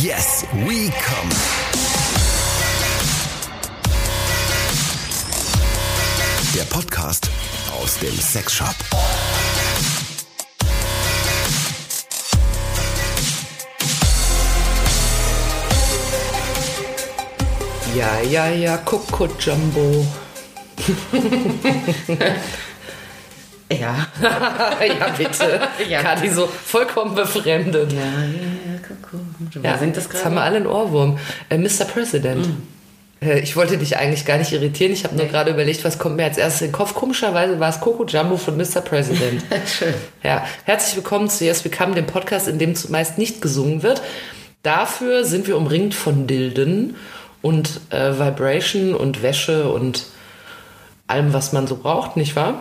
Yes, we come. Der Podcast aus dem Sexshop. Ja, ja, ja, Coco Jumbo. Ja. ja, bitte. Ja. Kati so vollkommen befremdet. Ja, ja, ja, Wer Ja, singt das Jetzt haben wir alle einen Ohrwurm. Äh, Mr. President. Äh, Ich wollte dich eigentlich gar nicht irritieren. Ich habe nur gerade überlegt, was kommt mir als erstes in den Kopf. Komischerweise war es Coco Jumbo von Mr. President. Schön. Ja, herzlich willkommen zu Yes We Come, dem Podcast, in dem zumeist nicht gesungen wird. Dafür sind wir umringt von Dilden und äh, Vibration und Wäsche und allem, was man so braucht, nicht wahr?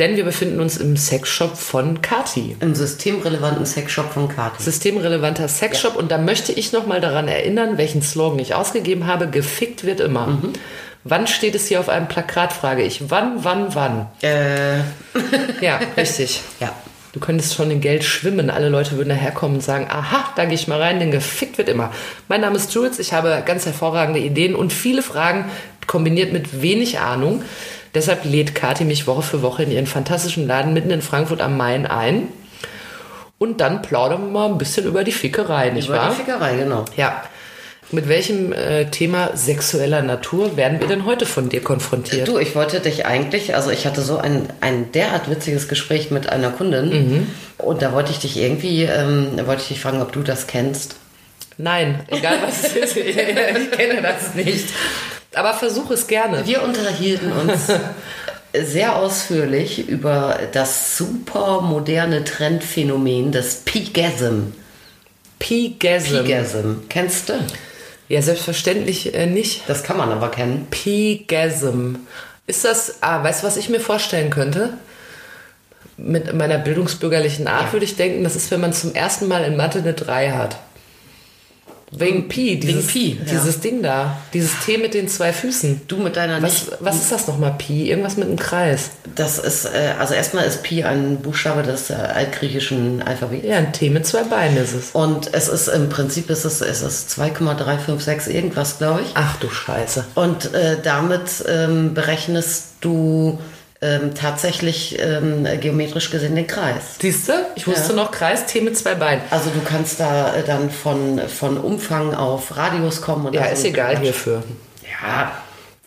Denn wir befinden uns im Sexshop von Kati. Im systemrelevanten Sexshop von Kati. Systemrelevanter Sexshop. Und da möchte ich nochmal daran erinnern, welchen Slogan ich ausgegeben habe. Gefickt wird immer. Wann steht es hier auf einem Plakat, frage ich. Wann, wann, wann? Äh, Ja, richtig. ja. Du könntest schon in Geld schwimmen. Alle Leute würden daherkommen und sagen, aha, da gehe ich mal rein, denn gefickt wird immer. Mein Name ist Jules, ich habe ganz hervorragende Ideen und viele Fragen kombiniert mit wenig Ahnung. Deshalb lädt Kathi mich Woche für Woche in ihren fantastischen Laden mitten in Frankfurt am Main ein. Und dann plaudern wir mal ein bisschen über die Fickerei, nicht Über wahr? die Fickerei, genau. Ja. Mit welchem äh, Thema sexueller Natur werden wir denn heute von dir konfrontiert? Du, ich wollte dich eigentlich, also ich hatte so ein, ein derart witziges Gespräch mit einer Kundin und da wollte ich dich irgendwie, ähm, wollte ich dich fragen, ob du das kennst. Nein, egal was es ist, ich kenne das nicht. Aber versuche es gerne. Wir unterhielten uns sehr ausführlich über das super moderne Trendphänomen des Pegasm. Pigasm. Pegasm. Kennst du? Ja, selbstverständlich äh, nicht. Das kann man aber kennen. Pigasm. Ist das, ah, weißt du, was ich mir vorstellen könnte? Mit meiner bildungsbürgerlichen Art Ja. würde ich denken, das ist, wenn man zum ersten Mal in Mathe eine 3 hat. Wegen Pi, dieses, Pi, ja. dieses Ding da. Dieses T mit den zwei Füßen. Du mit deiner Was, nicht. was ist das nochmal, Pi? Irgendwas mit einem Kreis. Das ist, äh, also erstmal ist Pi ein Buchstabe des äh, altgriechischen Alphabets. Ja, ein T mit zwei Beinen ist es. Und es ist im Prinzip ist es, es ist 2,356 irgendwas, glaube ich. Ach du Scheiße. Und äh, damit ähm, berechnest du ähm, tatsächlich ähm, geometrisch gesehen den Kreis. Siehst du? Ich wusste noch Kreis, T mit zwei Beinen. Also du kannst da äh, dann von, von Umfang auf Radius kommen. Und Ja, ist egal hierfür. Ja,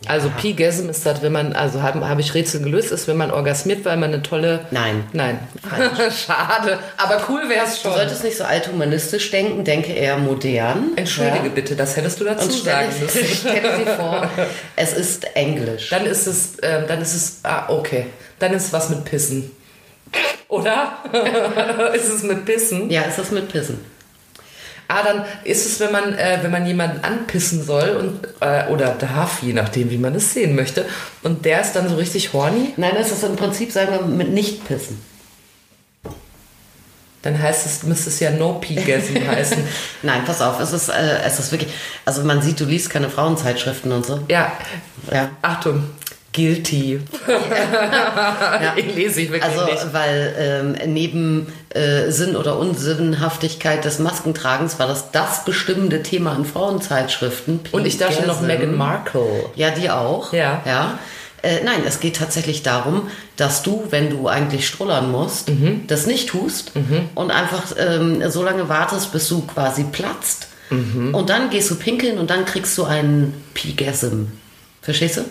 Also Pi-Gasm ist das, wenn man, also habe hab ich Rätsel gelöst, ist, wenn man orgasmiert, weil man eine tolle... Nein. Nein. Schade. Aber cool wäre es du schon. solltest nicht so althumanistisch denken, denke eher modern. Entschuldige Ja. bitte, das hättest du dazu sagen müssen. stelle dir vor, es ist Englisch. Dann ist es, ähm, dann ist es, ah, okay. Dann ist es was mit Pissen. Oder? ist es mit Pissen? Ja, es ist mit Pissen. Ah, dann ist es, wenn man, äh, wenn man jemanden anpissen soll und, äh, oder darf, je nachdem, wie man es sehen möchte. Und der ist dann so richtig horny, Nein, es ist im Prinzip, sagen wir, mit Nicht-Pissen. dann heißt es, müsste es ja No-Pi-Gasm heißen. Nein, pass auf, es ist, äh, es ist wirklich, also man sieht, du liest keine Frauenzeitschriften und so. Ja, Ja. Achtung, guilty. Ich lese ich wirklich Also, nicht. weil ähm, neben äh, Sinn oder Unsinnhaftigkeit des Maskentragens war das das bestimmende Thema in Frauenzeitschriften. Und ich dachte noch Gasm. Meghan Markle. Ja, die auch. Ja. ja. Äh, nein, es geht tatsächlich darum, dass du, wenn du eigentlich strullern musst, Mhm. das nicht tust und einfach ähm, so lange wartest, bis du quasi platzt. Mhm. Und dann gehst du pinkeln und dann kriegst du einen Pigasm. Verstehst du?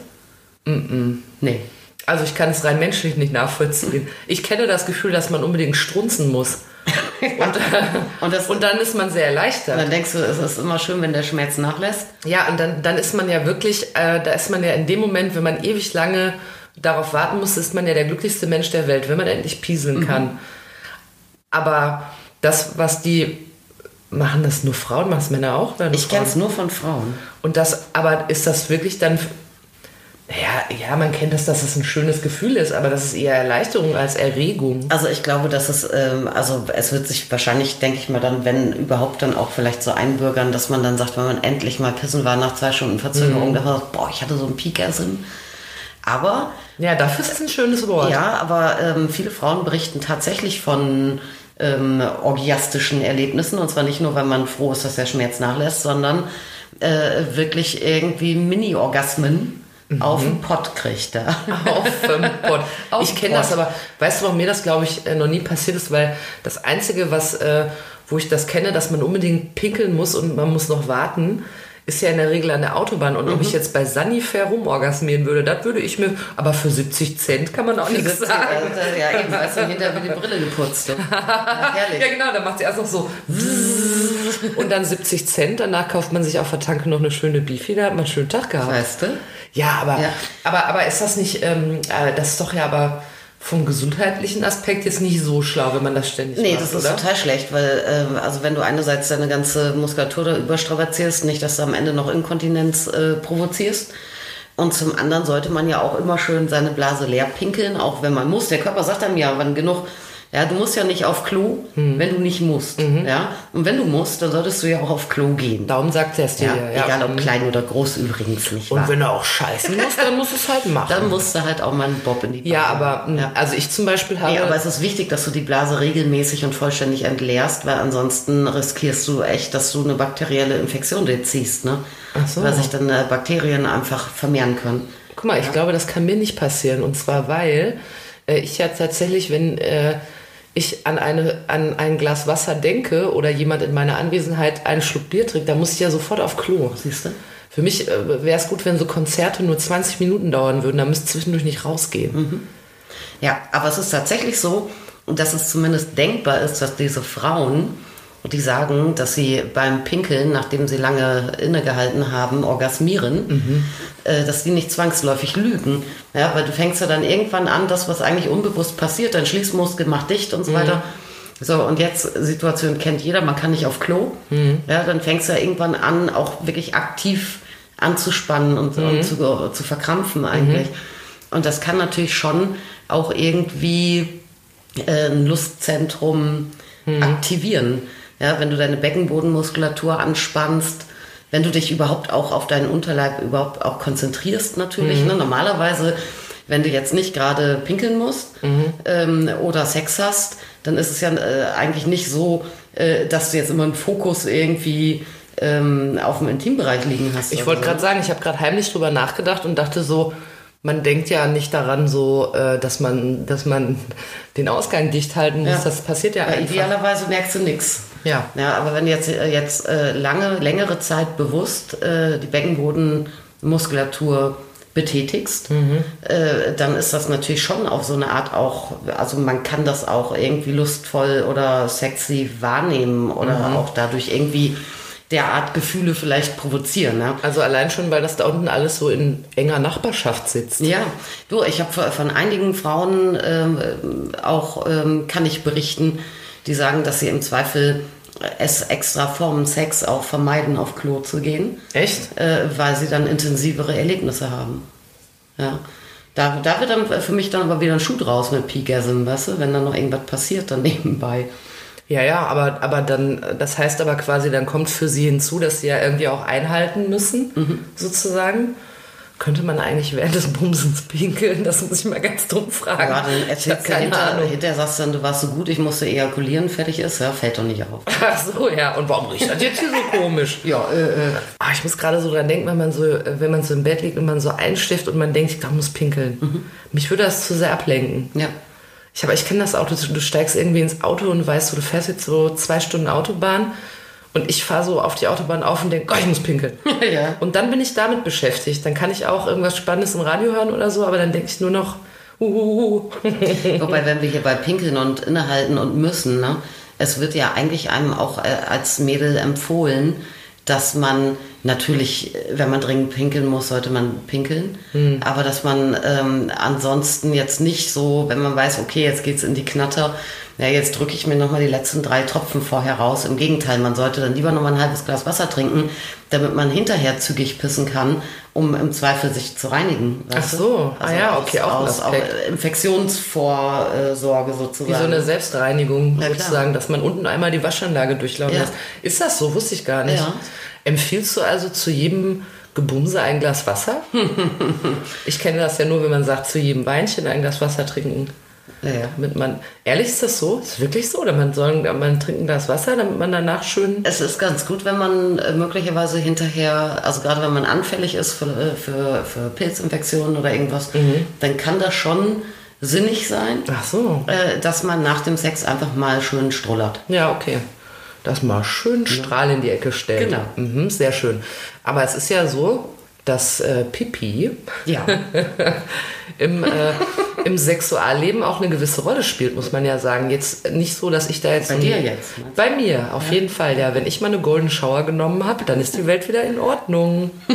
Nee. Also ich kann es rein menschlich nicht nachvollziehen. Ich kenne das Gefühl, dass man unbedingt strunzen muss. Und, Und das- und dann ist man sehr Und erleichtert. dann denkst du, es ist immer schön, wenn der Schmerz nachlässt. Ja, und dann, dann ist man ja wirklich, äh, da ist man ja in dem Moment, wenn man ewig lange darauf warten muss, ist man ja der glücklichste Mensch der Welt, wenn man endlich pieseln Mhm. kann. Aber das, was die machen, das nur Frauen, machen das Männer auch? Ich kenne es nur von Frauen. Und das, aber ist das wirklich dann, ja, ja, man kennt das, dass es ein schönes Gefühl ist, aber das ist eher Erleichterung als Erregung. Also ich glaube, dass es, ähm, also es wird sich wahrscheinlich, denke ich mal, dann, wenn überhaupt dann auch vielleicht so einbürgern, dass man dann sagt, wenn man endlich mal pissen war nach zwei Stunden Verzögerung, Mhm. dass man sagt, boah, ich hatte so einen Peakasm. Aber Ja, dafür ist es ein schönes Wort. Ja, aber ähm, viele Frauen berichten tatsächlich von ähm, orgiastischen Erlebnissen. Und zwar nicht nur, weil man froh ist, dass der Schmerz nachlässt, sondern äh, wirklich irgendwie Mini-Orgasmen auf den Pott kriegt. Ja. Auf dem Pott. Auf Ich kenne das, aber weißt du, warum mir das, glaube ich, äh, noch nie passiert ist? Weil das Einzige, was, äh, wo ich das kenne, dass man unbedingt pinkeln muss und man muss noch warten, ist ja in der Regel an der Autobahn. Und ob Mhm. ich jetzt bei Sanifair rumorgasmieren würde, das würde ich mir, aber für 70 Cent kann man auch nichts sagen. äh, ja, eben, weißt du, hinterher wird die Brille geputzt. Ja, herrlich. Ja, genau, dann macht sie erst noch so und dann 70 Cent. Danach kauft man sich auf der Tanke noch eine schöne Beefy, da hat man einen schönen Tag gehabt. Weißt du? Ja, aber, Ja. aber, aber ist das nicht, ähm, äh, das ist doch ja aber vom gesundheitlichen Aspekt jetzt nicht so schlau, wenn man das ständig Nee, macht, das ist oder? total schlecht, weil ähm, also wenn du einerseits deine ganze Muskulatur da überstrapazierst, nicht, dass du am Ende noch Inkontinenz äh, provozierst. Und zum anderen sollte man ja auch immer schön seine Blase leer pinkeln, auch wenn man muss. Der Körper sagt einem ja, wann genug. Ja, du musst ja nicht auf Klo, Hm. wenn du nicht musst. Mhm. Ja, und wenn du musst, dann solltest du ja auch auf Klo gehen. Darum sagt er es dir. Ja, ja. egal ob klein oder groß übrigens nicht. Und wahr? wenn er auch scheißen muss, dann muss es halt machen. dann musst du halt auch mal einen Bob in die ja, Blase. aber mh, also ich zum Beispiel habe. Nee, aber es ist wichtig, dass du die Blase regelmäßig und vollständig entleerst, weil ansonsten riskierst du echt, dass du eine bakterielle Infektion dir ziehst, ne? Ach so. Weil sich dann äh, Bakterien einfach vermehren können. Guck mal, ich glaube, das kann mir nicht passieren. Und zwar, weil äh, ich ja tatsächlich, wenn äh, ich an, eine, an ein Glas Wasser denke oder jemand in meiner Anwesenheit einen Schluck Bier trinkt, dann muss ich ja sofort auf Klo. Siehst du? Für mich äh, wäre es gut, wenn so Konzerte nur 20 Minuten dauern würden, dann müsste zwischendurch nicht rausgehen. Ja, aber es ist tatsächlich so, dass es zumindest denkbar ist, dass diese Frauen, die sagen, dass sie beim Pinkeln, nachdem sie lange innegehalten haben, orgasmieren, äh, dass die nicht zwangsläufig lügen. Ja, weil du fängst ja dann irgendwann an, das, was eigentlich unbewusst passiert, dein Schließmuskel macht dicht und so weiter. So, und jetzt, Situation kennt jeder, man kann nicht auf Klo. Ja, dann fängst du ja irgendwann an, auch wirklich aktiv anzuspannen und, und zu, zu verkrampfen eigentlich. Und das kann natürlich schon auch irgendwie äh, ein Lustzentrum aktivieren. Ja, wenn du deine Beckenbodenmuskulatur anspannst, wenn du dich überhaupt auch auf deinen Unterleib überhaupt auch konzentrierst natürlich. Ne? Normalerweise, wenn du jetzt nicht gerade pinkeln musst ähm, oder Sex hast, dann ist es ja äh, eigentlich nicht so, äh, dass du jetzt immer einen Fokus irgendwie ähm, auf dem Intimbereich liegen hast. Ich wollte so. gerade sagen, ich habe gerade heimlich drüber nachgedacht und dachte so, man denkt ja nicht daran so, äh, dass man, dass man den Ausgang dicht halten muss. Ja. Das passiert ja, Ja, einfach. idealerweise merkst du nichts. Ja. Ja, aber wenn du jetzt, äh, jetzt äh, lange, längere Zeit bewusst äh, die Beckenbodenmuskulatur betätigst, äh, dann ist das natürlich schon auf so eine Art auch, also man kann das auch irgendwie lustvoll oder sexy wahrnehmen oder auch dadurch irgendwie derart Gefühle vielleicht provozieren. Ne? Also allein schon, weil das da unten alles so in enger Nachbarschaft sitzt. Ja, du, ich habe von einigen Frauen ähm, auch, ähm, kann ich berichten, die sagen, dass sie im Zweifel es extra vorm Sex auch vermeiden, auf Klo zu gehen, Echt? äh, weil sie dann intensivere Erlebnisse haben. Ja. Da, da wird dann für mich dann aber wieder ein Schuh draus mit Pigasm, weißt du, wenn dann noch irgendwas passiert dann nebenbei. Ja, ja, aber, aber dann, das heißt aber quasi, dann kommt für sie hinzu, dass sie ja irgendwie auch einhalten müssen, Mhm. sozusagen. Könnte man eigentlich während des Bumsens pinkeln? Das muss ich mal ganz dumm fragen. Ja, dann erzählst du keine hinter, Ahnung. hinterher sagst du dann, du warst so gut, ich musste ejakulieren, fertig ist, ja, fällt doch nicht auf. Ach so, ja. Und warum riecht das jetzt hier so komisch? Ja, äh, äh. Ah, ich muss gerade so dran denken, wenn man so, wenn man so im Bett liegt und man so einschläft und man denkt, ich glaube, muss pinkeln. Mhm. Mich würde das zu sehr ablenken. ja. Ich, aber ich kenne das auch, du, du steigst irgendwie ins Auto und weißt so, du fährst jetzt so zwei Stunden Autobahn und ich fahre so auf die Autobahn auf und denke, Gott, ich muss pinkeln. ja. Und dann bin ich damit beschäftigt. Dann kann ich auch irgendwas Spannendes im Radio hören oder so, aber dann denke ich nur noch, uhuhu. Wobei, wenn wir hier bei Pinkeln und Innehalten und müssen, ne, es wird ja eigentlich einem auch äh, als Mädel empfohlen, dass man natürlich, wenn man dringend pinkeln muss, sollte man pinkeln. Aber dass man ähm, ansonsten jetzt nicht so, wenn man weiß, okay, jetzt geht's in die Knatter, ja, jetzt drücke ich mir nochmal die letzten drei Tropfen vorher raus. Im Gegenteil, man sollte dann lieber nochmal ein halbes Glas Wasser trinken, damit man hinterher zügig pissen kann, um im Zweifel sich zu reinigen. Ach weißt du? so. Ah ja, okay, auch aus, aus. Infektionsvorsorge sozusagen. Wie so eine Selbstreinigung Ja, klar. sozusagen, dass man unten einmal die Waschanlage durchlaufen Ja. lässt. Ist das so? Wusste ich gar nicht. Ja. Empfiehlst du also zu jedem Gebumse ein Glas Wasser? ich kenne das ja nur, wenn man sagt, zu jedem Weinchen ein Glas Wasser trinken. Ja, ja. Damit man, ehrlich ist das so? Ist wirklich so? Oder man soll man trinkt ein Glas Wasser, damit man danach schön. Es ist ganz gut, wenn man äh, möglicherweise hinterher, also gerade wenn man anfällig ist für, äh, für, für Pilzinfektionen oder irgendwas, dann kann das schon sinnig sein, Ach so. äh, dass man nach dem Sex einfach mal schön strullert. Ja, okay. Das mal schön Strahl in die Ecke stellen. Genau. Mhm, sehr schön. Aber es ist ja so, dass äh, Pipi Ja. im, äh, im Sexualleben auch eine gewisse Rolle spielt, muss man ja sagen. Jetzt nicht so, dass ich da jetzt. Bei dir jetzt? Bei mir, auf jeden Fall, ja. Wenn ich mal eine Golden Shower genommen habe, dann ist die Welt wieder in Ordnung.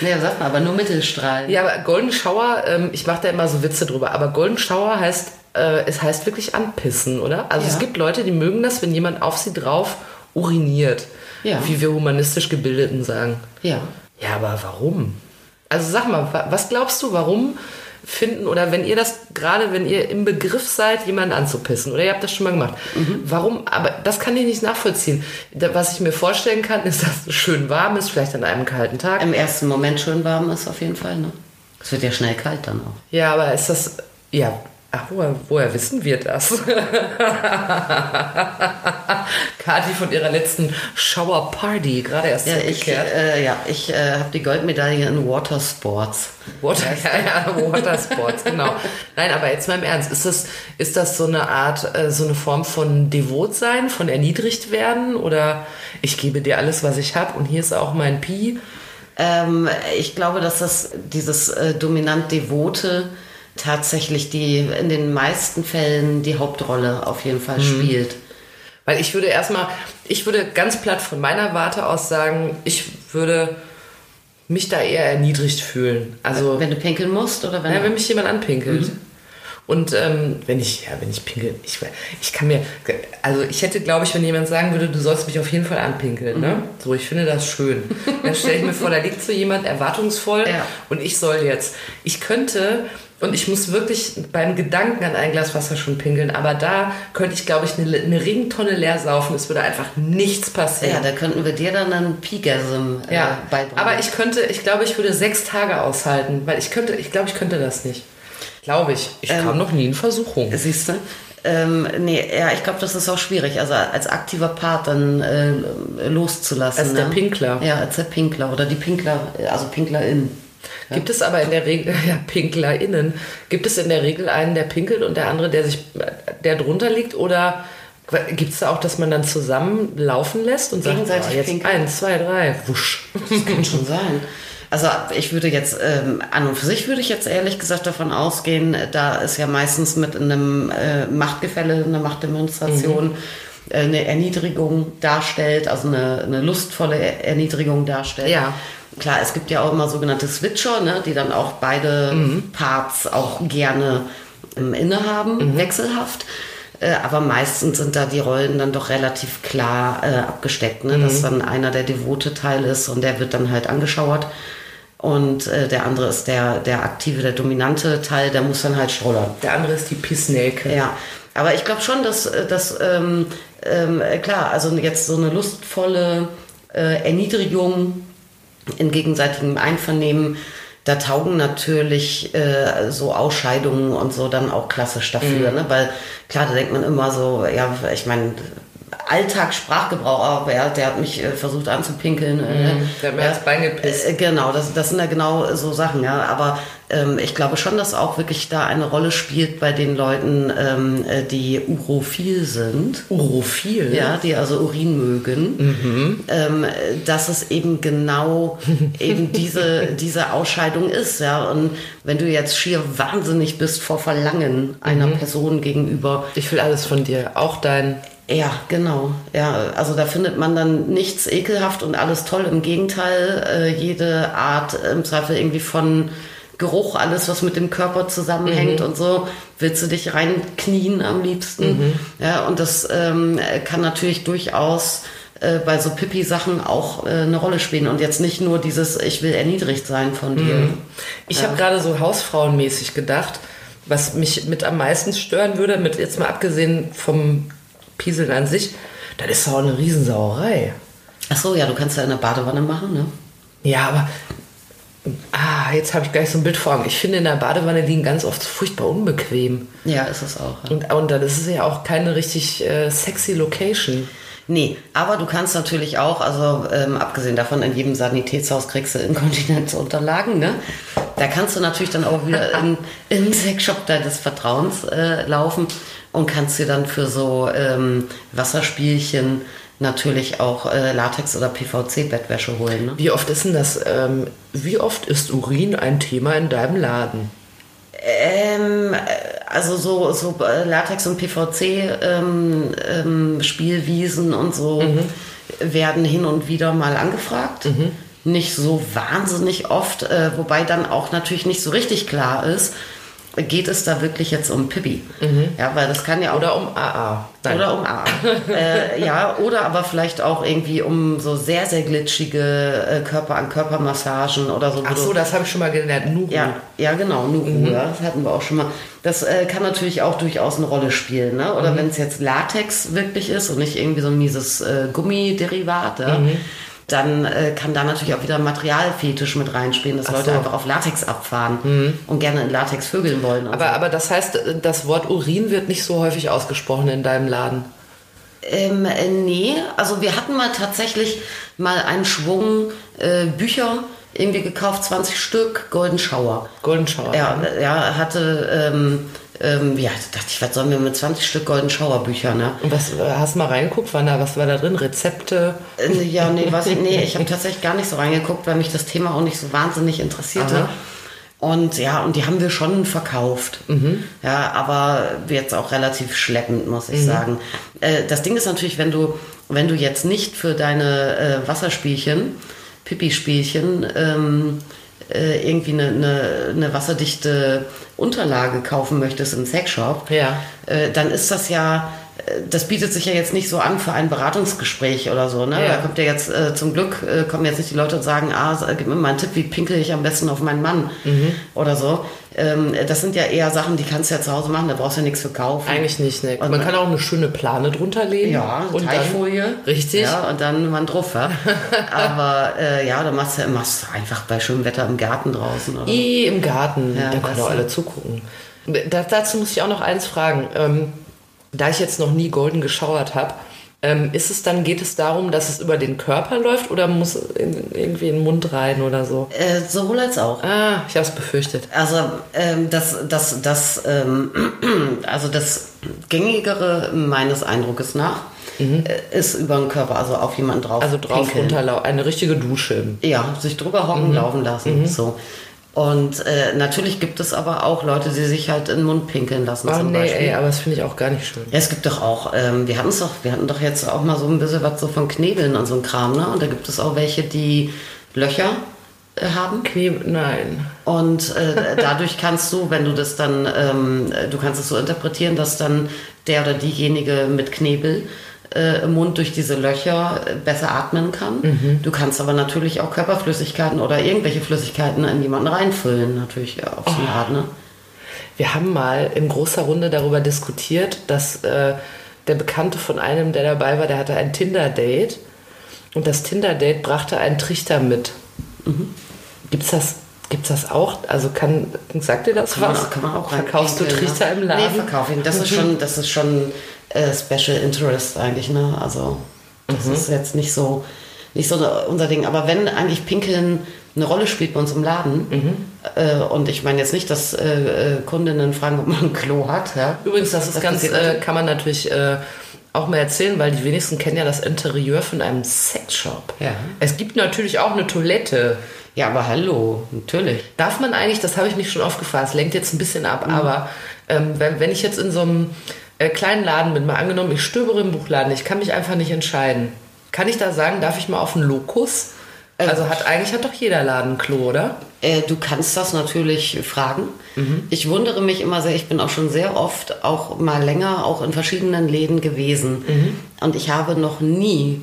Naja, sag mal, aber nur Mittelstrahl. Ja, aber Golden Shower, ähm, ich mache da immer so Witze drüber, aber Golden Shower heißt, äh, es heißt wirklich anpissen, oder? Also Ja. es gibt Leute, die mögen das, wenn jemand auf sie drauf uriniert. Ja. Wie wir humanistisch Gebildeten sagen. Ja. Ja, aber warum? Also sag mal, wa- was glaubst du, warum finden, oder wenn ihr das, gerade wenn ihr im Begriff seid, jemanden anzupissen, oder ihr habt das schon mal gemacht, warum, aber das kann ich nicht nachvollziehen. Was ich mir vorstellen kann, ist, dass es schön warm ist, vielleicht an einem kalten Tag. Im ersten Moment schön warm ist auf jeden Fall, ne? Es wird ja schnell kalt dann auch. Ja, aber ist das. Ja, ach, woher, woher wissen wir das? Kathi von ihrer letzten Shower Party, gerade erst Ja, ich, zurückgekehrt. äh, ja, ich äh, habe die Goldmedaille in Watersports. Water, ja, ja, Watersports, genau. Nein, aber jetzt mal im Ernst, ist das, ist das so eine Art, äh, so eine Form von Devotsein, von erniedrigt werden? Oder ich gebe dir alles, was ich habe und hier ist auch mein Pi? Ähm, ich glaube, dass das dieses äh, dominant-devote tatsächlich die in den meisten Fällen die Hauptrolle auf jeden Fall spielt. Weil ich würde erstmal, ich würde ganz platt von meiner Warte aus sagen, ich würde mich da eher erniedrigt fühlen. Also, Wenn du pinkeln musst oder wenn, ja, wenn mich jemand anpinkelt. Und ähm, wenn ich, ja, wenn ich pinkel, ich, ich kann mir, also ich hätte, glaube ich, wenn jemand sagen würde, du sollst mich auf jeden Fall anpinkeln, ne? So, ich finde das schön. Dann stelle ich mir vor, da liegt so jemand erwartungsvoll Ja. und ich soll jetzt. Ich könnte, und ich muss wirklich beim Gedanken an ein Glas Wasser schon pinkeln, aber da könnte ich, glaube ich, eine, eine Regentonne leer saufen, es würde einfach nichts passieren. ja, da könnten wir dir dann einen Pigasm äh, Ja, beibringen. aber ich könnte, ich glaube, ich würde sechs Tage aushalten, weil ich könnte, ich glaube, ich könnte das nicht. Glaube ich. Ich Ähm, kam noch nie in Versuchung. Siehst du? Ähm, nee, ja, ich glaube, das ist auch schwierig. Also als aktiver Part dann äh, loszulassen. Als der ne? Pinkler. Ja, als der Pinkler oder die Pinkler, also PinklerInnen. Gibt es aber in der Regel, ja, PinklerInnen, gibt es in der Regel einen, der pinkelt und der andere, der sich, der drunter liegt? Oder gibt es da auch, dass man dann zusammen laufen lässt und sagt, oh, jetzt pinkeln. eins, zwei, drei, wusch. Das kann schon sein. Also ich würde jetzt, ähm, an und für sich würde ich jetzt ehrlich gesagt davon ausgehen, da ist ja meistens mit einem äh, Machtgefälle, einer Machtdemonstration äh, eine Erniedrigung darstellt, also eine, eine lustvolle Er- Erniedrigung darstellt. Ja. Klar, es gibt ja auch immer sogenannte Switcher, ne, die dann auch beide Parts auch gerne ähm, innehaben, wechselhaft. Äh, aber meistens sind da die Rollen dann doch relativ klar äh, abgesteckt, ne? dass dann einer der devote Teil ist und der wird dann halt angeschauert. Und äh, der andere ist der, der aktive, der dominante Teil, der muss dann halt strullern. Der andere ist die Pissnelke. Ja, aber ich glaube schon, dass, äh, dass ähm, ähm, äh, klar, also jetzt so eine lustvolle äh, Erniedrigung in gegenseitigem Einvernehmen, da taugen natürlich äh, so Ausscheidungen und so dann auch klassisch dafür, ne? weil klar, da denkt man immer so, ja, ich meine, Alltagssprachgebrauch, aber ja, der hat mich äh, versucht anzupinkeln. Äh, der hat mir das Bein gepisst. äh, Genau, das, das sind ja genau so Sachen, ja. Aber ähm, ich glaube schon, dass auch wirklich da eine Rolle spielt bei den Leuten, ähm, äh, die urophil sind. Urophil. Ja, die also Urin mögen, ähm, äh, dass es eben genau eben diese, diese Ausscheidung ist, ja. Und wenn du jetzt schier wahnsinnig bist vor Verlangen einer Person gegenüber, Ich will alles von dir. Auch dein. Ja, genau. Ja, also da findet man dann nichts ekelhaft und alles toll. Im Gegenteil, äh, jede Art im Zweifel irgendwie von Geruch, alles was mit dem Körper zusammenhängt und so, willst du dich reinknien am liebsten. Ja, und das ähm, kann natürlich durchaus äh, bei so Pipi-Sachen auch äh, eine Rolle spielen. Und jetzt nicht nur dieses, ich will erniedrigt sein von dir. Ich habe gerade so hausfrauenmäßig gedacht, was mich mit am meisten stören würde, mit jetzt mal abgesehen vom Pieseln an sich, das ist doch eine Riesensauerei. Ach so, ja, du kannst ja in der Badewanne machen, ne? Ja, aber Ah, jetzt habe ich gleich so ein Bild vor Augen. Ich finde, in der Badewanne liegen ganz oft furchtbar unbequem. Ja, ist es auch. Ja. Und, und dann ist es ja auch keine richtig äh, sexy Location. Nee, aber du kannst natürlich auch, also ähm, abgesehen davon, in jedem Sanitätshaus kriegst du Inkontinenzunterlagen, ne? Da kannst du natürlich dann auch wieder in, in den Sexshop deines Vertrauens äh, laufen und kannst dir dann für so ähm, Wasserspielchen natürlich auch äh, Latex- oder PVC-Bettwäsche holen. Ne? Wie oft ist denn das? Ähm, wie oft ist Urin ein Thema in deinem Laden? Ähm, äh, also so, so äh, Latex- und PVC-Spielwiesen und so werden hin und wieder mal angefragt. Nicht so wahnsinnig oft, äh, wobei dann auch natürlich nicht so richtig klar ist, geht es da wirklich jetzt um Pippi? Ja, weil das kann ja auch Oder um AA? Nein. oder um A. äh, ja, oder aber vielleicht auch irgendwie um so sehr, sehr glitschige äh, Körper-an-Körper-Massagen oder so. Ach so, das habe ich schon mal gelernt. Nuru. ja, ja, genau, Nuru, ja, das hatten wir auch schon mal. Das äh, kann natürlich auch durchaus eine Rolle spielen, ne? Oder wenn es jetzt Latex wirklich ist und nicht irgendwie so ein mieses äh, Gummiderivat, ja? Dann äh, kann da natürlich auch wieder Materialfetisch mit reinspielen, dass Leute so. einfach auf Latex abfahren und gerne in Latex vögeln wollen. Aber, aber das heißt, das Wort Urin wird nicht so häufig ausgesprochen in deinem Laden. Ähm, äh, nee, also wir hatten mal tatsächlich mal einen Schwung äh, Bücher irgendwie gekauft, 20 Stück, Golden Shower. Golden Shower. Ja, ja, hatte, ähm, ähm, ja, dachte ich, was sollen wir mit 20 Stück Golden Shower Bücher, ne? Und was hast du mal reingeguckt? War da, was war da drin? Rezepte? Äh, Ja, nee, was ich, nee, ich habe tatsächlich gar nicht so reingeguckt, weil mich das Thema auch nicht so wahnsinnig interessierte. Aha. Und ja, und die haben wir schon verkauft. Ja, aber jetzt auch relativ schleppend, muss ich sagen. Äh, das Ding ist natürlich, wenn du, wenn du jetzt nicht für deine äh, Wasserspielchen, Pipi-Spielchen, ähm, äh, irgendwie eine, eine, eine wasserdichte Unterlage kaufen möchtest im Sexshop, Ja. äh, dann ist das ja, äh, das bietet sich ja jetzt nicht so an für ein Beratungsgespräch oder so. Ne? Ja. Da kommt ja jetzt äh, zum Glück, äh, kommen jetzt nicht die Leute und sagen, ah, gib mir mal einen Tipp, wie pinkel ich am besten auf meinen Mann oder so. Ähm, das sind ja eher Sachen, die kannst du ja zu Hause machen, da brauchst du ja nichts für kaufen. Eigentlich nicht, ne? Und Man man- kann auch eine schöne Plane drunter legen. Ja, und Teichfolie. Dann, richtig. Ja, und dann mal drauf. Ja. Aber äh, ja, da machst du machst du einfach bei schönem Wetter im Garten draußen. Oder? I im Garten, Ja, da können auch alle zugucken. Da, dazu muss ich auch noch eins fragen. Ähm, da ich jetzt noch nie golden geschauert habe, ähm, ist es dann, geht es darum, dass es über den Körper läuft oder muss in, irgendwie in den Mund rein oder so? Äh, sowohl als auch. Ah, ich habe es befürchtet. Also ähm, das, das, das, ähm, also das gängigere meines Eindruckes nach äh, ist über den Körper, also auf jemanden drauf. Mhm. Also drauf runterlaufen, eine richtige Dusche. Ja, sich drüber Mhm. hocken, laufen lassen. So. Und äh, natürlich gibt es aber auch Leute, die sich halt in den Mund pinkeln lassen Oh zum nee, Beispiel. ey, aber das finde ich auch gar nicht schön. Ja, es gibt doch auch, ähm, wir hatten doch, wir hatten doch jetzt auch mal so ein bisschen was so von Knebeln und so ein Kram, ne? Und da gibt es auch welche, die Löcher äh, haben. Knie, nein. Und äh, dadurch kannst du, wenn du das dann, ähm, du kannst es so interpretieren, dass dann der oder diejenige mit Knebel äh, im Mund durch diese Löcher äh, besser atmen kann. Du kannst aber natürlich auch Körperflüssigkeiten oder irgendwelche Flüssigkeiten in jemanden reinfüllen, natürlich ja, auf so eine Art, ne? Wir haben mal in großer Runde darüber diskutiert, dass äh, der Bekannte von einem, der dabei war, der hatte ein Tinder-Date und das Tinder-Date brachte einen Trichter mit. Gibt's das, gibt's das auch? Also kann, sagt dir das Kann man was? auch, kann man auch Verkaufst du reinpinkeln, Trichter ne? im Laden? Nee, verkaufe ich. Das ist schon, das ist schon äh, Special Interest eigentlich, ne? Also das Mhm. ist jetzt nicht so, nicht so unser Ding. Aber wenn eigentlich Pinkeln eine Rolle spielt bei uns im Laden, Mhm. äh, und ich meine jetzt nicht, dass äh, äh, Kundinnen fragen, ob man ein Klo hat, ja? Übrigens, das ist Das ganz, äh, kann man natürlich äh, auch mal erzählen, weil die wenigsten kennen ja das Interieur von einem Sexshop. Ja. Es gibt natürlich auch eine Toilette. Ja, aber hallo, natürlich. Darf man eigentlich, das habe ich mich schon oft gefragt, es lenkt jetzt ein bisschen ab, aber ähm, wenn, wenn ich jetzt in so einem äh, kleinen Laden bin, mal angenommen, ich stöbere im Buchladen, ich kann mich einfach nicht entscheiden. Kann ich da sagen, darf ich mal auf den Lokus? Also hat eigentlich hat doch jeder Laden ein Klo, oder? Äh, du kannst das natürlich fragen. Ich wundere mich immer sehr, ich bin auch schon sehr oft, auch mal länger, auch in verschiedenen Läden gewesen. Und ich habe noch nie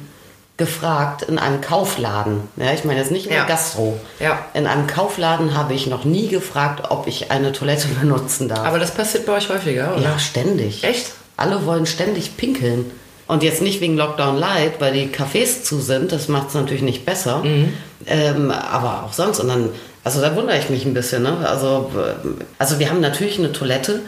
gefragt in einem Kaufladen. Ja, ich meine jetzt nicht in der Ja. Gastro. Ja. In einem Kaufladen habe ich noch nie gefragt, ob ich eine Toilette benutzen darf. Aber das passiert bei euch häufiger, oder? ja, ständig. Echt? Alle wollen ständig pinkeln. Und jetzt nicht wegen Lockdown Light, weil die Cafés zu sind, das macht es natürlich nicht besser. Mhm. Ähm, aber auch sonst. Und dann Also da wundere ich mich ein bisschen. Ne? Also, äh, also wir haben natürlich eine Toilette,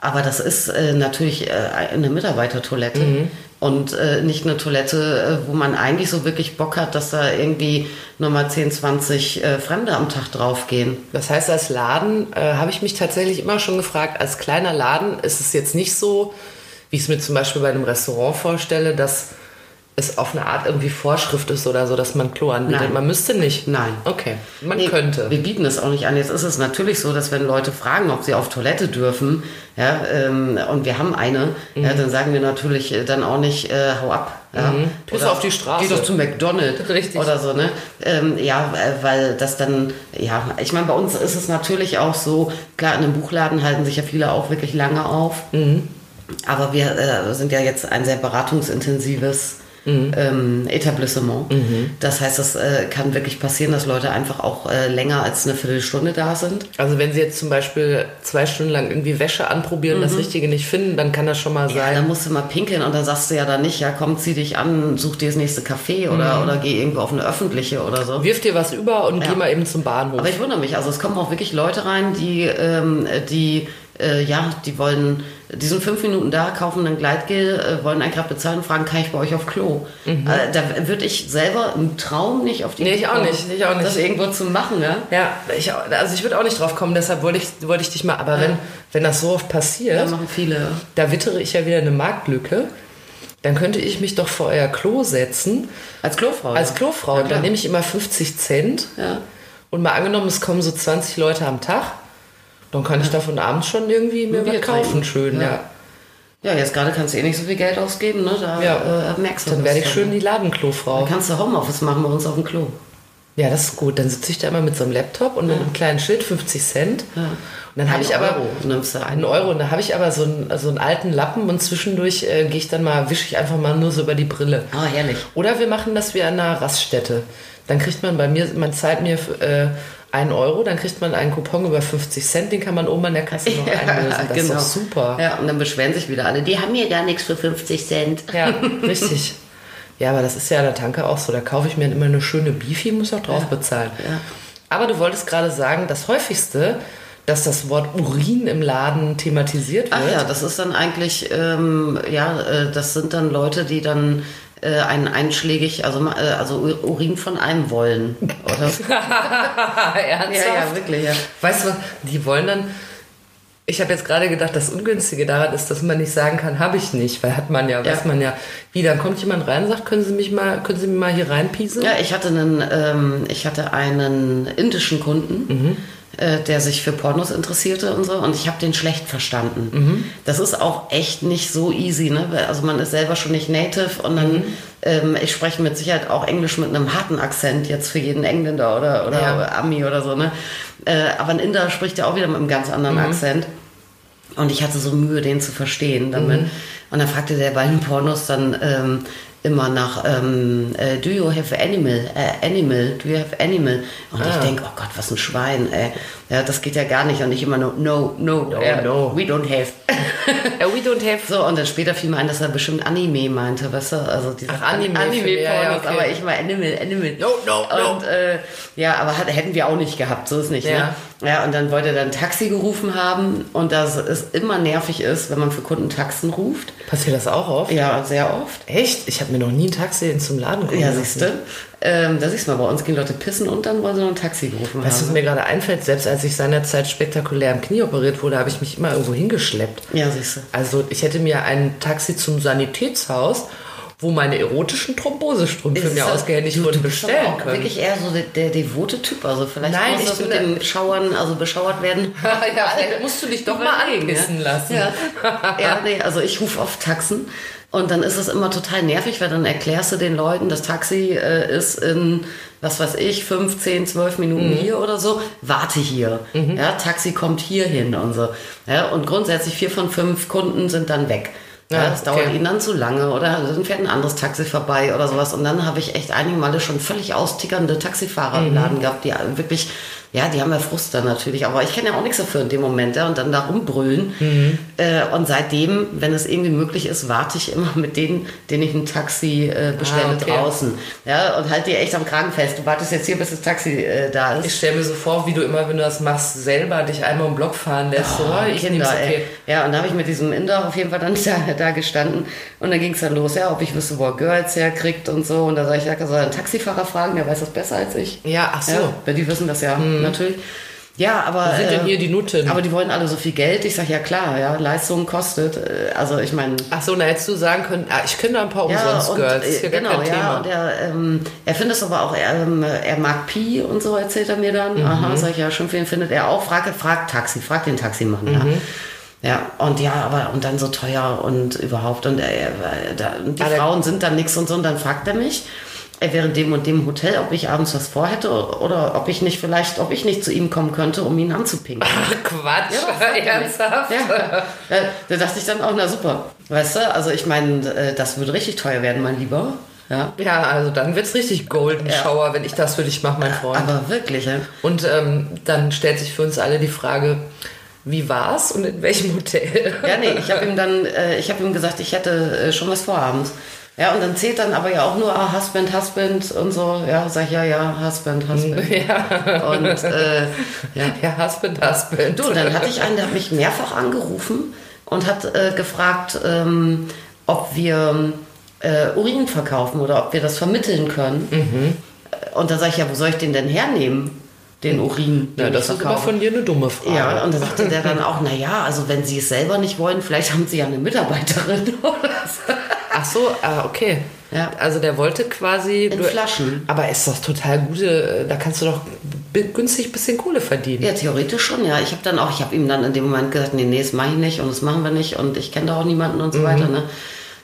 aber das ist äh, natürlich äh, eine Mitarbeitertoilette Mhm. und äh, nicht eine Toilette, äh, wo man eigentlich so wirklich Bock hat, dass da irgendwie nochmal 10, 20 äh, Fremde am Tag draufgehen. Das heißt, als Laden äh, habe ich mich tatsächlich immer schon gefragt, als kleiner Laden ist es jetzt nicht so, wie ich es mir zum Beispiel bei einem Restaurant vorstelle, dass es auf eine Art irgendwie Vorschrift ist oder so, dass man Klo anbietet. Nein. Man müsste nicht. Nein. Okay. Man Nee, könnte. Wir bieten es auch nicht an. Jetzt ist es natürlich so, dass wenn Leute fragen, ob sie auf Toilette dürfen, ja, ähm, und wir haben eine, ja, dann sagen wir natürlich äh, dann auch nicht, äh, hau ab. Ja, Gehst du auf die Straße. Geh doch zu McDonald's Richtig. oder so, ne? Ähm, ja, äh, weil das dann, ja, ich meine, bei uns ist es natürlich auch so, klar, in einem Buchladen halten sich ja viele auch wirklich lange auf. Aber wir äh, sind ja jetzt ein sehr beratungsintensives ähm, Etablissement. Das heißt, es äh, kann wirklich passieren, dass Leute einfach auch äh, länger als eine Viertelstunde da sind. Also wenn sie jetzt zum Beispiel zwei Stunden lang irgendwie Wäsche anprobieren, das Richtige nicht finden, dann kann das schon mal Ja, sein. dann musst du mal pinkeln und dann sagst du ja dann nicht, ja komm, zieh dich an, such dir das nächste Café oder, oder geh irgendwo auf eine öffentliche oder so. Wirf dir was über und Ja. geh mal eben zum Bahnhof. Aber ich wundere mich, also es kommen auch wirklich Leute rein, die, ähm, die, äh, ja, die wollen, die sind fünf Minuten da, kaufen ein Gleitgel, äh, wollen einen gerade bezahlen und fragen, kann ich bei euch auf Klo? Äh, da würde ich selber im Traum nicht auf die Nee, ich auch nicht, ich auch nicht. das irgendwo zu machen, ja? Ja, ich, also ich würde auch nicht drauf kommen, deshalb wollte ich, wollte ich dich mal. Aber wenn, wenn das so oft passiert, Da machen viele. da wittere ich ja wieder eine Marktlücke. Dann könnte ich mich doch vor euer Klo setzen, Als Klofrau. als ja. Klofrau. Ja, dann nehme ich immer 50 Cent. Ja. Und mal angenommen, es kommen so 20 Leute am Tag. Dann kann ich davon abends schon irgendwie mir was kaufen, schön, ja. Ja, jetzt gerade kannst du eh nicht so viel Geld ausgeben, ne? Da Ja. äh, merkst du Dann werde ich dann. schön die Ladenklofrau. Dann kannst du Homeoffice machen bei uns auf dem Klo. Ja, das ist gut. Dann sitze ich da immer mit so einem Laptop und mit einem kleinen Schild, 50 Cent. Und dann habe ich aber Euro nimmst du einen Euro und da habe ich aber so einen, so einen alten Lappen und zwischendurch äh, gehe ich dann mal, wische ich einfach mal nur so über die Brille. Ah, herrlich. Oder wir machen das wie an einer Raststätte. Dann kriegt man bei mir, man zahlt mir äh, einen Euro, dann kriegt man einen Coupon über 50 Cent, den kann man oben an der Kasse noch einlösen. Das ist doch super. genau. Ja, und dann beschweren sich wieder alle, die haben hier gar nichts für 50 Cent. Ja, richtig. Ja, aber das ist ja an der Tanke auch so. Da kaufe ich mir immer eine schöne Beefy, muss auch drauf bezahlen. ja. Aber du wolltest gerade sagen, das häufigste, dass das Wort Urin im Laden thematisiert wird. Ach ja, das ist dann eigentlich, ähm, ja, äh, das sind dann Leute, die dann äh, einen einschlägig, also, äh, also Urin von einem wollen. Oder? Ernsthaft? ja, ja, wirklich, ja. Weißt du, was, die wollen dann. Ich habe jetzt gerade gedacht, das Ungünstige daran ist, dass man nicht sagen kann, habe ich nicht, weil hat man ja, weiß man ja. Wie, dann kommt jemand rein und sagt, können Sie mich mal, können Sie mir mal hier reinpieseln? Ja, ich hatte einen, ähm, ich hatte einen indischen Kunden, äh, der sich für Pornos interessierte und so, und ich habe den schlecht verstanden. Das ist auch echt nicht so easy, ne? Also man ist selber schon nicht native und dann, ähm, ich spreche mit Sicherheit auch Englisch mit einem harten Akzent jetzt für jeden Engländer oder, oder Ja. Ami oder so, ne? Äh, aber ein Inder spricht ja auch wieder mit einem ganz anderen Akzent. Und ich hatte so Mühe, den zu verstehen damit. Und dann fragte der bei den Pornos dann ähm, immer nach, ähm, äh, do you have animal? Äh, animal, do you have animal? Und ich denke, oh Gott, was ein Schwein, ey. Ja, das geht ja gar nicht. Und ich immer nur, no, no, äh, no. we don't have. Äh, we don't have. so, und dann später fiel mir ein, dass er bestimmt Anime meinte, weißt du? Also diese Ach, Anime, Anime-Pornos, ja, ja, okay. aber ich mal Animal, Animal. No, no, no. Und, äh, ja, aber hat, hätten wir auch nicht gehabt, so ist nicht, Ja. ne? Ja, und dann wollte er dann ein Taxi gerufen haben und dass es immer nervig ist, wenn man für Kunden Taxen ruft. Passiert das auch oft? Ja, sehr oft. Echt? Ich habe mir noch nie ein Taxi zum Laden kommen Ja, siehst du. Ähm, da siehst du mal, bei uns gehen Leute pissen und dann wollen sie noch ein Taxi gerufen Weißt du, was haben. mir gerade einfällt? Selbst als ich seinerzeit spektakulär am Knie operiert wurde, habe ich mich immer irgendwo hingeschleppt. Ja, siehst du. Also ich hätte mir ein Taxi zum Sanitätshaus, wo meine erotischen Thrombosestrümpfe mir ausgehändigt wurden, bestellen können. wirklich eher so der, der devote Typ. Also vielleicht Nein, muss ich das mit dem Schauern, also beschauert werden. ja, vielleicht musst du dich doch mal anpissen ja. lassen. Ja, ja nee, also ich rufe oft Taxen und dann ist es immer total nervig, weil dann erklärst du den Leuten, das Taxi äh, ist in, was weiß ich, 15, 12 Minuten Mhm. hier oder so, warte hier. Ja, Taxi kommt hier hin und so. Ja, und grundsätzlich vier von fünf Kunden sind dann weg. Ja, das okay. dauert ihnen dann zu lange oder dann fährt ein anderes Taxi vorbei oder sowas. Und dann habe ich echt einige Male schon völlig austickernde Taxifahrer Mhm. im Laden gehabt, die wirklich Ja, die haben ja Frust dann natürlich, aber ich kenne ja auch nichts dafür in dem Moment, ja, und dann da rumbrüllen. Mhm. Äh, und seitdem, wenn es irgendwie möglich ist, warte ich immer mit denen, denen ich ein Taxi äh, bestelle Ah, okay. draußen. Ja, und halt dir echt am Kragen fest. Du wartest jetzt hier, bis das Taxi äh, da ist. Ich stelle mir so vor, wie du immer, wenn du das machst, selber dich einmal im Block fahren lässt. so, oh, ich nehm's ey. okay. Ja, und da habe ich mit diesem Inder auf jeden Fall dann da, da gestanden. Und dann ging es dann los, ja, ob ich wüsste, wo er Girls herkriegt und so. Und da sage ich, ja, soll einen Taxifahrer fragen, der weiß das besser als ich. Ja, ach so. Ja, weil die wissen das ja natürlich. Ja, aber. Wo sind denn äh, hier die Nutten? Aber die wollen alle so viel Geld. Ich sage, ja klar, ja, Leistung kostet. Äh, Also ich meine. Ach so, na hättest du sagen können, ah, ich kenne da ein paar Umsonst-Girls. äh, Ist hier genau, gar kein ja. Thema. Und er, ähm, er findet es aber auch, er, ähm, er mag Pi und so, erzählt er mir dann. Mhm. Aha, sag ich, ja, schon viel findet er auch. Frag, frag Taxi, frag den Taximann, ja. Mhm. Ja, und ja, aber und dann so teuer und überhaupt. Und er, er, da, die Ah, der- Frauen sind dann nix und so. Und dann fragt er mich, er wäre in dem und dem Hotel, ob ich abends was vorhätte oder ob ich nicht vielleicht, ob ich nicht zu ihm kommen könnte, um ihn anzupinken. Ach, Quatsch, Ja, er ernsthaft? Ja, ja, da dachte ich dann auch, na super. Weißt du, also ich meine, äh, das würde richtig teuer werden, mein Lieber. Ja. Ja, also dann wird's richtig Golden Ja. Shower, wenn ich das für dich mache, mein Freund. Aber wirklich, ja. Und ähm, dann stellt sich für uns alle die Frage, wie war's und in welchem Hotel? Ja, nee, ich habe ihm dann, äh, ich habe ihm gesagt, ich hätte äh, schon was vorabends. Ja, und dann zählt dann aber ja auch nur ah, Husband, Husband und so. Ja, sag ich, ja, ja, Husband, Husband. Ja, Und äh, ja. ja Husband, Husband. Du, dann hatte ich einen, der hat mich mehrfach angerufen und hat äh, gefragt, ähm, ob wir äh, Urin verkaufen oder ob wir das vermitteln können. Mhm. Und da sage ich, ja, wo soll ich den denn hernehmen? Den Urin. ja, den das ich ist aber von dir eine dumme Frage. Ja, und da sagte der dann auch, naja, also wenn Sie es selber nicht wollen, vielleicht haben Sie ja eine Mitarbeiterin oder so. Ach so, ah, okay. Ja. Also der wollte quasi... In Flaschen. Aber ist doch total gute... Da kannst du doch günstig ein bisschen Kohle verdienen. Ja, theoretisch schon, ja. Ich habe dann auch, ich habe ihm dann in dem Moment gesagt, nee, nee, das mache ich nicht und das machen wir nicht und ich kenne da auch niemanden und so weiter, ne.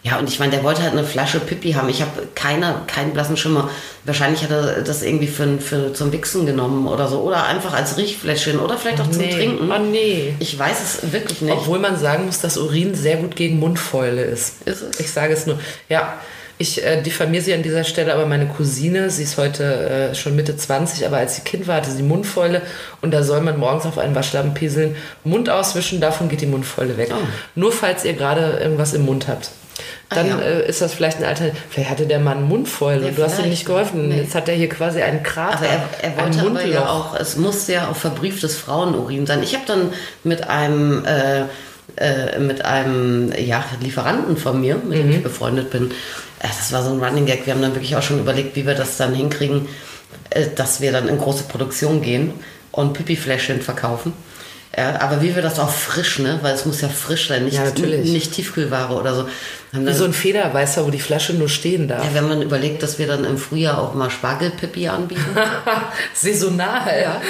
Ja, und ich meine, der wollte halt eine Flasche Pipi haben. Ich habe keine, keinen blassen Schimmer. Wahrscheinlich hat er das irgendwie für, für, zum Wichsen genommen oder so. Oder einfach als Riechfläschchen oder vielleicht auch zum nee. Trinken. Oh nee. Ich weiß es wirklich nicht. Obwohl man sagen muss, dass Urin sehr gut gegen Mundfäule ist. Ist es? Ich sage es nur. Ja, ich äh, diffamiere sie an dieser Stelle, aber meine Cousine, sie ist heute äh, schon Mitte 20, aber als sie Kind war, hatte sie Mundfäule und da soll man morgens auf einen Waschlappen pieseln, Mund auswischen, davon geht die Mundfäule weg. Oh. Nur falls ihr gerade irgendwas im Mund habt. Dann ja. äh, ist das vielleicht ein Alter. Vielleicht hatte der Mann Mundfäule. Ja, du hast ihm nicht geholfen. Nee. Jetzt hat er hier quasi einen Krater. Aber er, er wollte aber ja auch, es musste ja auch verbrieftes Frauenurin sein. Ich habe dann mit einem, äh, äh, mit einem ja, Lieferanten von mir, mit dem ich befreundet bin, äh, das war so ein Running Gag. Wir haben dann wirklich auch schon überlegt, wie wir das dann hinkriegen, äh, dass wir dann in große Produktion gehen und Pipi-Fläschchen verkaufen. Ja, aber wie wir das auch frisch, ne? Weil es muss ja frisch sein, nicht, Ja, nicht Tiefkühlware oder so. Haben Wie so ein Federweißer, wo die Flasche nur stehen darf. ja, haben dann überlegt, dass wir dann im Frühjahr auch mal Spargelpipi anbieten. Saisonal. Ja.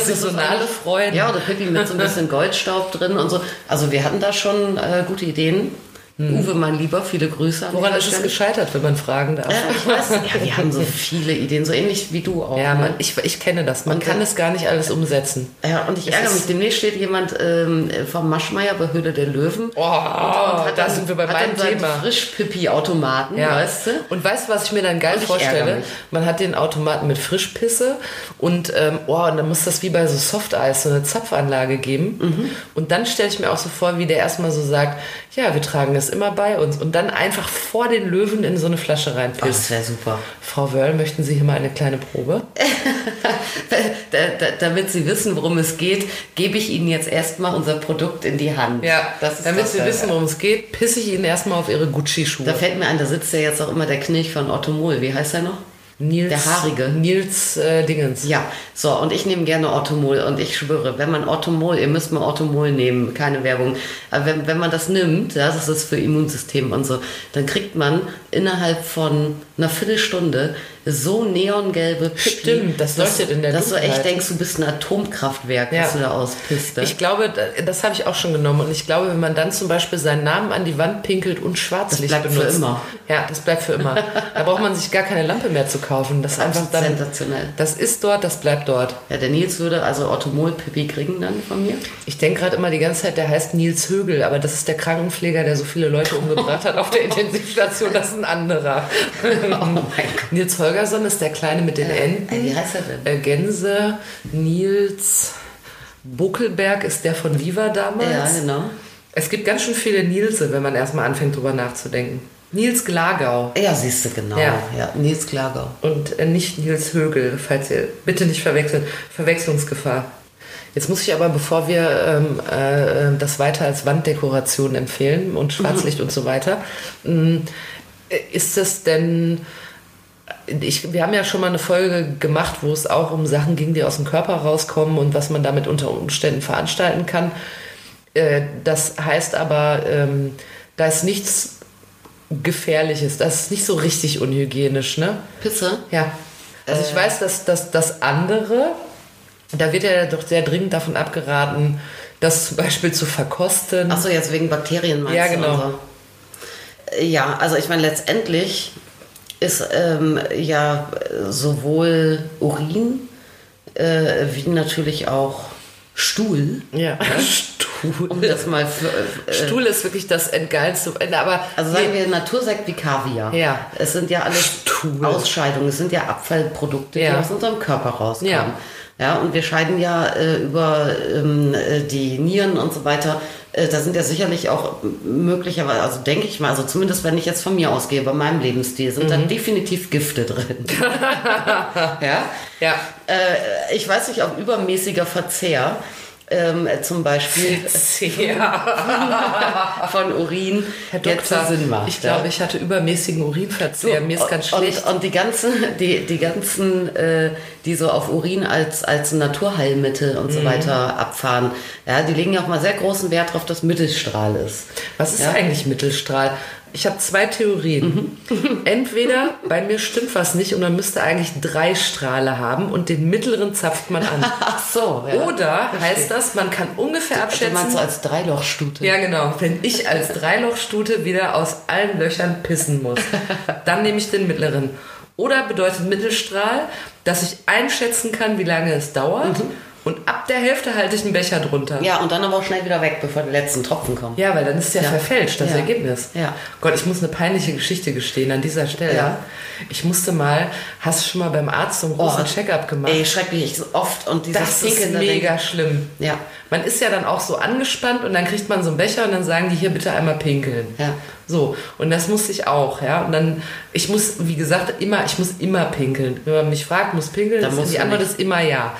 Saisonale so- Freuden. Ja, oder Pippi mit so ein bisschen Goldstaub drin und so. Also wir hatten da schon äh, gute Ideen. Uwe, mein Lieber, viele Grüße. an. Woran ist es gescheitert, wenn man fragen darf? Ja, ich weiß. Ja, wir haben so viele Ideen, so ähnlich wie du auch. Ja, ne? man, ich, ich kenne das. Man Und, kann äh, es gar nicht alles umsetzen. ja, und ich Es ärgere mich. Demnächst steht jemand ähm, vom Maschmeyer bei Höhle der Löwen. Oh, da dann- sind wir bei meinem Thema. Frischpipi-Automaten, Ja. weißt du? Und weißt du, was ich mir dann geil vorstelle? Man hat den Automaten mit Frischpisse und, ähm, oh, und dann muss das wie bei so Softeis so eine Zapfanlage geben. Mhm. Und dann stelle ich mir auch so vor, wie der erstmal so sagt, ja, wir tragen es immer bei uns. Und dann einfach vor den Löwen in so eine Flasche reinpisst. das wäre super. Frau Wörl, möchten Sie hier mal eine kleine Probe? da, da, damit Sie wissen, worum es geht, gebe ich Ihnen jetzt erstmal unser Produkt in die Hand. das ist damit das Sie wissen, worum es geht, pisse ich Ihnen erstmal auf Ihre Gucci-Schuhe. Da fällt mir ein, da sitzt ja jetzt auch immer der Knilch von Otto Mohl. Wie heißt er noch? Nils, Der Haarige. Nils äh, Dingens. Ja, so, und ich nehme gerne Ottomol und ich schwöre, wenn man Ottomol, ihr müsst mal Ottomol nehmen, keine Werbung, aber wenn, wenn man das nimmt, ja, das ist für Immunsystem und so, dann kriegt man innerhalb von einer Viertelstunde so neongelbe Pipi, Stimmt, das leuchtet in der Dass du echt Dunkelheit. denkst, du bist ein Atomkraftwerk, Ja. was du da auspisst. Ich glaube, da- das habe ich auch schon genommen. Und ich glaube, wenn man dann zum Beispiel seinen Namen an die Wand pinkelt und Schwarzlicht Das bleibt für benutzt. immer. Ja, das bleibt für immer. da braucht man sich gar keine Lampe mehr zu kaufen. Das ist einfach dann, sensationell. Das ist dort, das bleibt dort. Ja, der Nils würde also Orthomol-Pipi kriegen dann von mir. Ich denke gerade immer die ganze Zeit, der heißt Nils Högel, aber das ist der Krankenpfleger, der so viele Leute umgebracht hat auf der Intensivstation. Das ist ein anderer. Oh mein Gott. Nils Holgersson ist der Kleine mit den Enten. Äh, wie heißt er denn? Äh, Gänse. Nils Buckelberg ist der von Viva damals. Ja, genau. Es gibt ganz schön viele Nilse, wenn man erstmal anfängt, drüber nachzudenken. Nils Glagau Ja, siehst du, genau. Ja. Ja. Nils Klagau. und äh, nicht Nils Högel, falls ihr bitte nicht verwechseln. Verwechslungsgefahr. Jetzt muss ich aber, bevor wir ähm, äh, das weiter als Wanddekoration empfehlen und Schwarzlicht und so weiter, mh, ist es denn ich, wir haben ja schon mal eine Folge gemacht, wo es auch um Sachen ging, die aus dem Körper rauskommen und was man damit unter Umständen veranstalten kann. Äh, das heißt aber, ähm, da ist nichts Gefährliches, das ist nicht so richtig unhygienisch, ne? Pisse? Ja. Also ich weiß, dass, dass das andere, da wird ja doch sehr dringend davon abgeraten, das zum Beispiel zu verkosten. Achso, jetzt wegen Bakterien meinst Ja, du? genau. und so. Ja, also ich meine, letztendlich ist ähm, ja sowohl Urin äh, wie natürlich auch Stuhl, Ja, Stuhl. um das mal für, äh, Stuhl ist wirklich das Entgeilste. Aber Also sagen wir Natursekt wie Kaviar. Ja. Es sind ja alles Stuhl. Ausscheidungen, es sind ja Abfallprodukte, Ja. die aus unserem Körper rauskommen. Ja. Ja, und wir scheiden ja äh, über ähm, äh, die Nieren und so weiter. Äh, da sind ja sicherlich auch möglicherweise, also denke ich mal, also zumindest wenn ich jetzt von mir ausgehe, bei meinem Lebensstil, sind Mhm. da definitiv Gifte drin. ja. ja. Äh, ich weiß nicht, ob übermäßiger Verzehr ähm, zum Beispiel ja. von Urin Herr Doktor, Sinn macht. ich glaube, ich hatte übermäßigen Urinverzehr. Mir ist ganz und, schlecht. Und die ganzen, die, die ganzen, äh, die so auf Urin als, als Naturheilmittel und so Mhm. weiter abfahren, ja, die legen ja auch mal sehr großen Wert darauf, dass Mittelstrahl ist. Was ist Ja. eigentlich Mittelstrahl? Ich habe zwei Theorien. Mhm. Entweder bei mir stimmt was nicht und man müsste eigentlich drei Strahle haben und den mittleren zapft man an. Ach so, ja. Oder heißt das, man kann ungefähr Du abschätzen. meinst so als Dreilochstute. Ja, genau. Wenn ich als Dreilochstute wieder aus allen Löchern pissen muss, dann nehme ich den mittleren. Oder bedeutet Mittelstrahl, dass ich einschätzen kann, wie lange es dauert. Und ab der Hälfte halte ich einen Becher drunter. Ja, und dann aber auch schnell wieder weg, bevor die letzten Tropfen kommen. Ja, weil dann ist ja, Ja. verfälscht, das Ja. Ergebnis. Ja. Gott, ich muss eine peinliche Geschichte gestehen an dieser Stelle. Ja. Ich musste mal, hast du schon mal beim Arzt so einen großen Check-up gemacht? Ey, schrecklich, ich so oft. Und dieses das ist mega schlimm. Ja. Man ist ja dann auch so angespannt und dann kriegt man so einen Becher und dann sagen die hier bitte einmal pinkeln. Ja. So, und das musste ich auch, ja. Und dann, ich muss, wie gesagt, immer, ich muss immer pinkeln. Wenn man mich fragt, muss pinkeln, Dann ist die Antwort nicht. ist immer ja.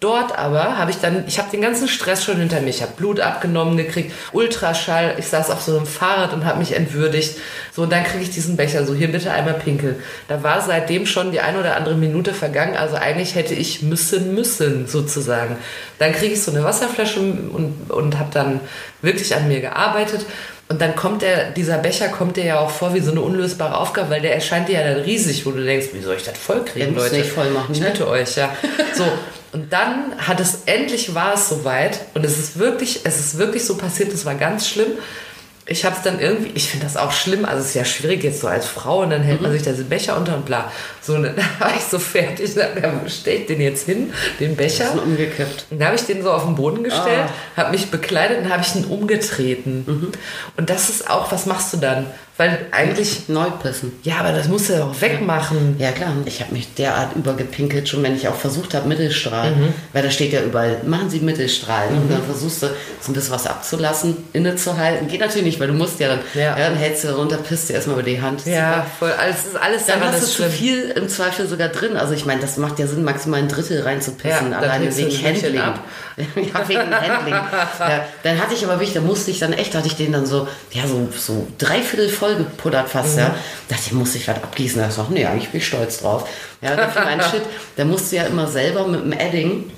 Dort aber habe ich dann, ich habe den ganzen Stress schon hinter mir. Ich habe Blut abgenommen gekriegt, Ultraschall. Ich saß auf so einem Fahrrad und habe mich entwürdigt. So, und dann kriege ich diesen Becher, so hier bitte einmal pinkeln. Da war seitdem schon die ein oder andere Minute vergangen. Also eigentlich hätte ich müssen, müssen sozusagen. Dann kriege ich so eine Wasserflasche und, und habe dann wirklich an mir gearbeitet. Und dann kommt der, dieser Becher kommt dir ja auch vor wie so eine unlösbare Aufgabe, weil der erscheint dir ja dann riesig, wo du denkst, wie soll ich das voll kriegen, Leute? nicht voll machen, ich ne? bitte euch, ja. So. Und dann hat es, endlich war es soweit und es ist wirklich, es ist wirklich so passiert, es war ganz schlimm. Ich habe es dann irgendwie, ich finde das auch schlimm, also es ist ja schwierig jetzt so als Frau und dann hält Mhm. man sich da den Becher unter und bla. So, und dann war ich so fertig, dann ja, wo stell ich den jetzt hin, den Becher? Ist umgekippt. Und da habe ich den so auf den Boden gestellt, Ah. habe mich bekleidet und habe ich ihn umgetreten. Mhm. Und das ist auch, was machst du dann? Weil eigentlich, Neupissen. ja, aber das musst du ja auch wegmachen. Ja klar, ich habe mich derart übergepinkelt, schon wenn ich auch versucht habe, Mittelstrahl, Mhm. weil da steht ja überall, machen Sie Mittelstrahl. Und dann versuchst du so ein bisschen was abzulassen, innezuhalten. Geht natürlich nicht, weil du musst ja dann, Ja. ja. dann hältst du runter, pisst dir erstmal über die Hand. Ja, voll, alles, alles Dann daran hast du ist zu viel im Zweifel sogar drin. Also ich meine, das macht ja Sinn, maximal ein Drittel reinzupissen, Ja, alleine wegen Handling. ab. ja, wegen Handling. Ja, dann hatte ich aber wirklich, da musste ich dann echt, hatte ich den dann so, ja, so, so dreiviertel voll gepuddert fast, Mhm. ja. dachte ich, muss ich was abgießen. Da dachte ich, nee, eigentlich bin ich stolz drauf. Ja, da fiel ein Shit, da musst du ja immer selber mit dem Edding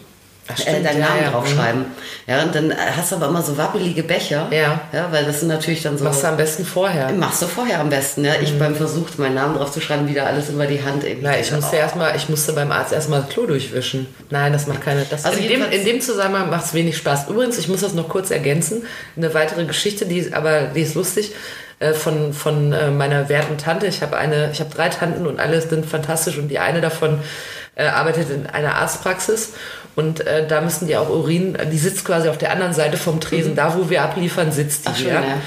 Ach, äh, stimmt, deinen Namen ja. draufschreiben. Ja, und dann hast du aber immer so wabbelige Becher. Ja. Ja, weil das sind natürlich dann so. Machst du am besten vorher. Machst du vorher am besten, ja. Ich beim Versuch, meinen Namen drauf zu schreiben, wieder alles über die Hand. irgendwie. Nein, ich musste erstmal, ich musste beim Arzt erstmal das Klo durchwischen. Nein, das macht keine. Das Also in, dem, in dem Zusammenhang macht es wenig Spaß. Übrigens, ich muss das noch kurz ergänzen. Eine weitere Geschichte, die ist, aber die ist lustig. Äh, von, von äh, meiner werten Tante. Ich habe eine, ich habe drei Tanten und alle sind fantastisch und die eine davon äh, arbeitet in einer Arztpraxis und äh, da müssen die auch Urin, die sitzt quasi auf der anderen Seite vom Tresen, da wo wir abliefern, sitzt die. Ach, schön, ja. ja.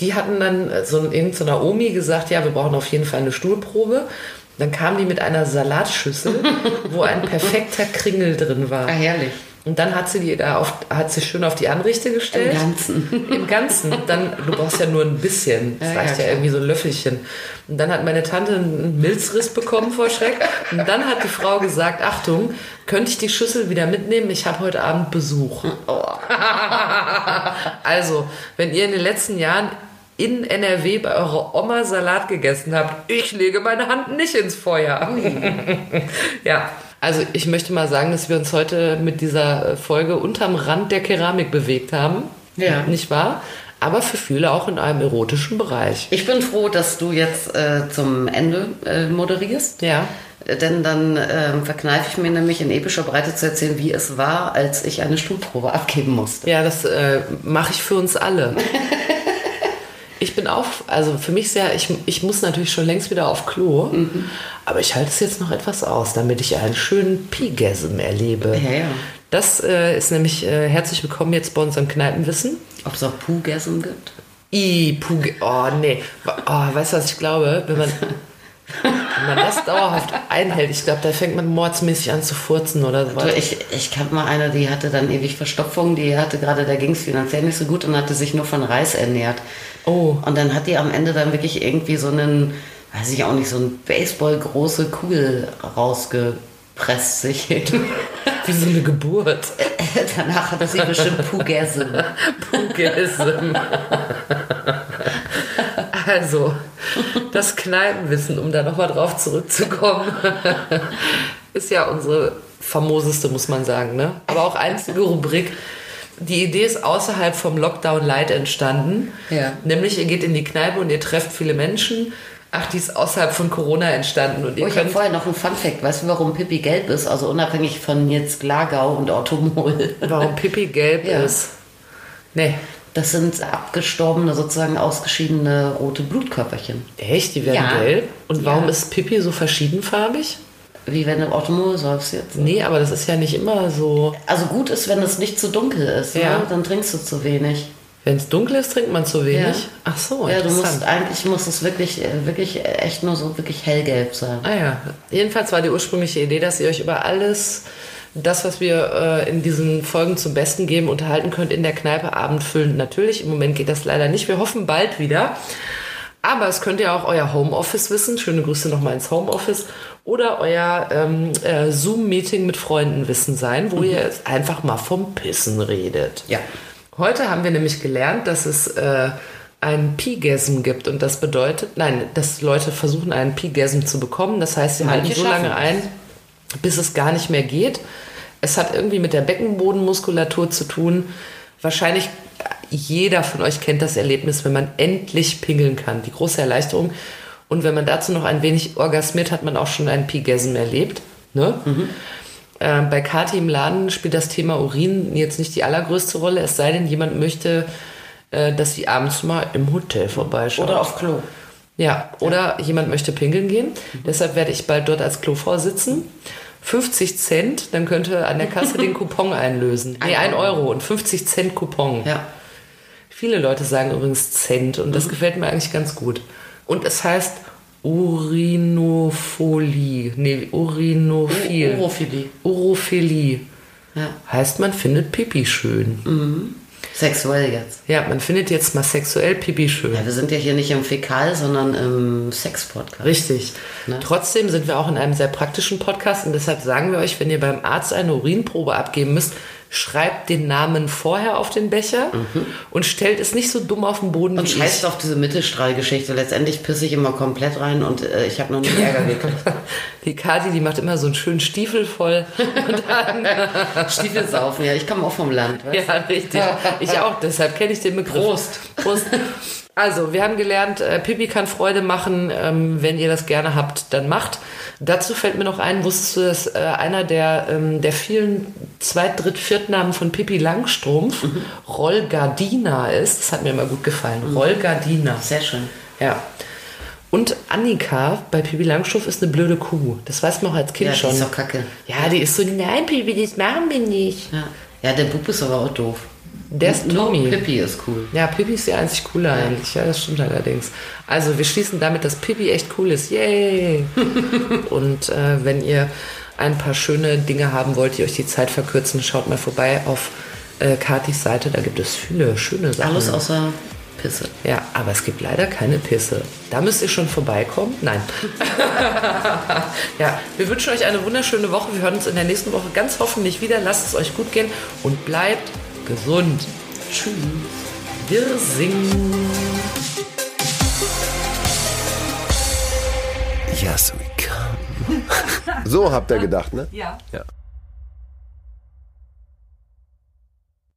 Die hatten dann äh, so irgendeiner Omi gesagt, ja, wir brauchen auf jeden Fall eine Stuhlprobe. Dann kam die mit einer Salatschüssel, wo ein perfekter Kringel drin war. Ah, herrlich. Und dann hat sie die da auf, hat sie schön auf die Anrichte gestellt. Im Ganzen. Im Ganzen. Dann, du brauchst ja nur ein bisschen. Das Ja, reicht ja, ja, irgendwie so ein Löffelchen. Und dann hat meine Tante einen Milzriss bekommen vor Schreck. Und dann hat die Frau gesagt, Achtung, könnte ich die Schüssel wieder mitnehmen? Ich habe heute Abend Besuch. Oh. Also, wenn ihr in den letzten Jahren in NRW bei eurer Oma Salat gegessen habt, ich lege meine Hand nicht ins Feuer. ja, also ich möchte mal sagen, dass wir uns heute mit dieser Folge unterm Rand der Keramik bewegt haben. Ja. Nicht wahr? Aber für viele auch in einem erotischen Bereich. Ich bin froh, dass du jetzt äh, zum Ende äh, moderierst. Ja. Äh, Denn dann ähm, verkneife ich mir nämlich in epischer Breite zu erzählen, wie es war, als ich eine Stuhlprobe abgeben musste. Ja, das äh, mache ich für uns alle. Ich bin auch, also für mich sehr, ich, ich muss natürlich schon längst wieder auf Klo, aber ich halte es jetzt noch etwas aus, damit ich einen schönen Pigasm erlebe. Ja, ja. Das äh, ist nämlich äh, herzlich willkommen jetzt bei unserem Kneipenwissen. Ob es auch Pugasm gibt? I, Pug, oh nee, oh, weißt du was ich glaube, wenn man, wenn man das dauerhaft einhält, ich glaube, da fängt man mordsmäßig an zu furzen oder so. Du, ich, ich kannte mal eine, die hatte dann ewig Verstopfung, die hatte gerade, da ging es finanziell nicht so gut und hatte sich nur von Reis ernährt. Oh. Und dann hat die am Ende dann wirklich irgendwie so einen, weiß ich auch nicht, so eine Baseball-große Kugel rausgepresst sich. Wie so eine Geburt. Danach hatte sie bestimmt Pugasm. Pugism. Also, das Kneipenwissen, um da nochmal drauf zurückzukommen, ist ja unsere famoseste, muss man sagen, ne? Aber auch einzige Rubrik. Die Idee ist außerhalb vom Lockdown Light entstanden. Ja. Nämlich, ihr geht in die Kneipe und ihr trefft viele Menschen. Ach, die ist außerhalb von Corona entstanden. Und ihr Oh, ich habe vorher noch einen Fun-Fact. Weißt du, warum Pippi gelb ist? Also unabhängig von jetzt Glagau und Automol. Warum Pipi gelb Ja. ist. Nee. Das sind abgestorbene, sozusagen ausgeschiedene rote Blutkörperchen. Echt? Die werden Ja. gelb? Und warum Ja. ist Pipi so verschiedenfarbig? Wie wenn du Automol säufst jetzt. Nee, aber das ist ja nicht immer so. Also gut ist, wenn es nicht zu dunkel ist. Ja. Ne? Dann trinkst du zu wenig. Wenn es dunkel ist, trinkt man zu wenig. Ja. Ach so, Ja, du musst eigentlich muss es wirklich, äh, wirklich echt nur so wirklich hellgelb sein. Ah ja. Jedenfalls war die ursprüngliche Idee, dass ihr euch über alles, das, was wir äh, in diesen Folgen zum Besten geben, unterhalten könnt in der Kneipe abendfüllend. Natürlich, im Moment geht das leider nicht. Wir hoffen bald wieder. Aber es könnt ja auch euer Homeoffice wissen. Schöne Grüße nochmal ins Homeoffice. Oder euer ähm, äh, Zoom-Meeting mit Freunden wissen sein, wo ihr jetzt einfach mal vom Pissen redet. Ja. Heute haben wir nämlich gelernt, dass es äh, einen Pigasm gibt und das bedeutet, nein, dass Leute versuchen, einen Pigasm zu bekommen. Das heißt, sie halten so lange ein, bis es gar nicht mehr geht. Es hat irgendwie mit der Beckenbodenmuskulatur zu tun. Wahrscheinlich jeder von euch kennt das Erlebnis, wenn man endlich pingeln kann. Die große Erleichterung. Und wenn man dazu noch ein wenig orgasmiert, hat man auch schon einen Pigasm erlebt. Ne? Ähm, bei Kati im Laden spielt das Thema Urin jetzt nicht die allergrößte Rolle, es sei denn, jemand möchte, äh, dass sie abends mal im Hotel vorbeischaut. Oder auf Klo. Ja, oder jemand möchte pinkeln gehen. Deshalb werde ich bald dort als Klofrau sitzen. 50 Cent, dann könnte an der Kasse den Coupon einlösen. Nee, Ein 1 Euro und 50 Cent Coupon. Ja. Viele Leute sagen übrigens Cent und das gefällt mir eigentlich ganz gut. Und es heißt Urinophilie. Nee, Urinophil. Urophilie. Urophilie. Ja. Heißt, man findet Pipi schön. Sexuell jetzt. Ja, man findet jetzt mal sexuell Pipi schön. Ja, wir sind ja hier nicht im Fäkal, sondern im Sex-Podcast. Richtig. Ne? Trotzdem sind wir auch in einem sehr praktischen Podcast und deshalb sagen wir euch, wenn ihr beim Arzt eine Urinprobe abgeben müsst, schreibt den Namen vorher auf den Becher und stellt es nicht so dumm auf den Boden Und scheißt auf diese Mittelstrahlgeschichte. Letztendlich pisse ich immer komplett rein und äh, ich habe noch nie Ärger gekriegt. Die Kati, die macht immer so einen schönen Stiefel voll. Stiefel saufen, ja. Ich komme auch vom Land, weißt ja, richtig. Ich auch, deshalb kenne ich den Begriff. Prost. Prost. Also, wir haben gelernt, äh, Pipi kann Freude machen. Ähm, wenn ihr das gerne habt, dann macht. Dazu fällt mir noch ein, wusstest du, dass äh, einer der, ähm, der vielen Zweit-, Dritt-, Viertnamen von Pippi Langstrumpf Mhm. Rollgardina ist? Das hat mir immer gut gefallen. Rollgardina. Sehr schön. Ja. Und Annika bei Pippi Langstrumpf ist eine blöde Kuh. Das weiß man auch als Kind Ja, die schon. ist doch kacke. Ja, die ist so, nein, Pippi, das machen wir nicht. Ja. ja, der Bub ist aber auch doof. Der ist Nur Tommy. Pippi ist cool. Ja, Pippi ist die einzig coole eigentlich. Ja, das stimmt allerdings. Also, wir schließen damit, dass Pippi echt cool ist. Yay! Und äh, wenn ihr ein paar schöne Dinge haben wollt, die euch die Zeit verkürzen, schaut mal vorbei auf äh, Katis Seite. Da gibt es viele schöne Sachen. Alles außer Pisse. Ja, aber es gibt leider keine Pisse. Da müsst ihr schon vorbeikommen. Nein. ja, wir wünschen euch eine wunderschöne Woche. Wir hören uns in der nächsten Woche ganz hoffentlich wieder. Lasst es euch gut gehen und bleibt gesund. Tschüss. Wir singen. Yes, we come. So habt ihr gedacht, ne? Ja. Ja.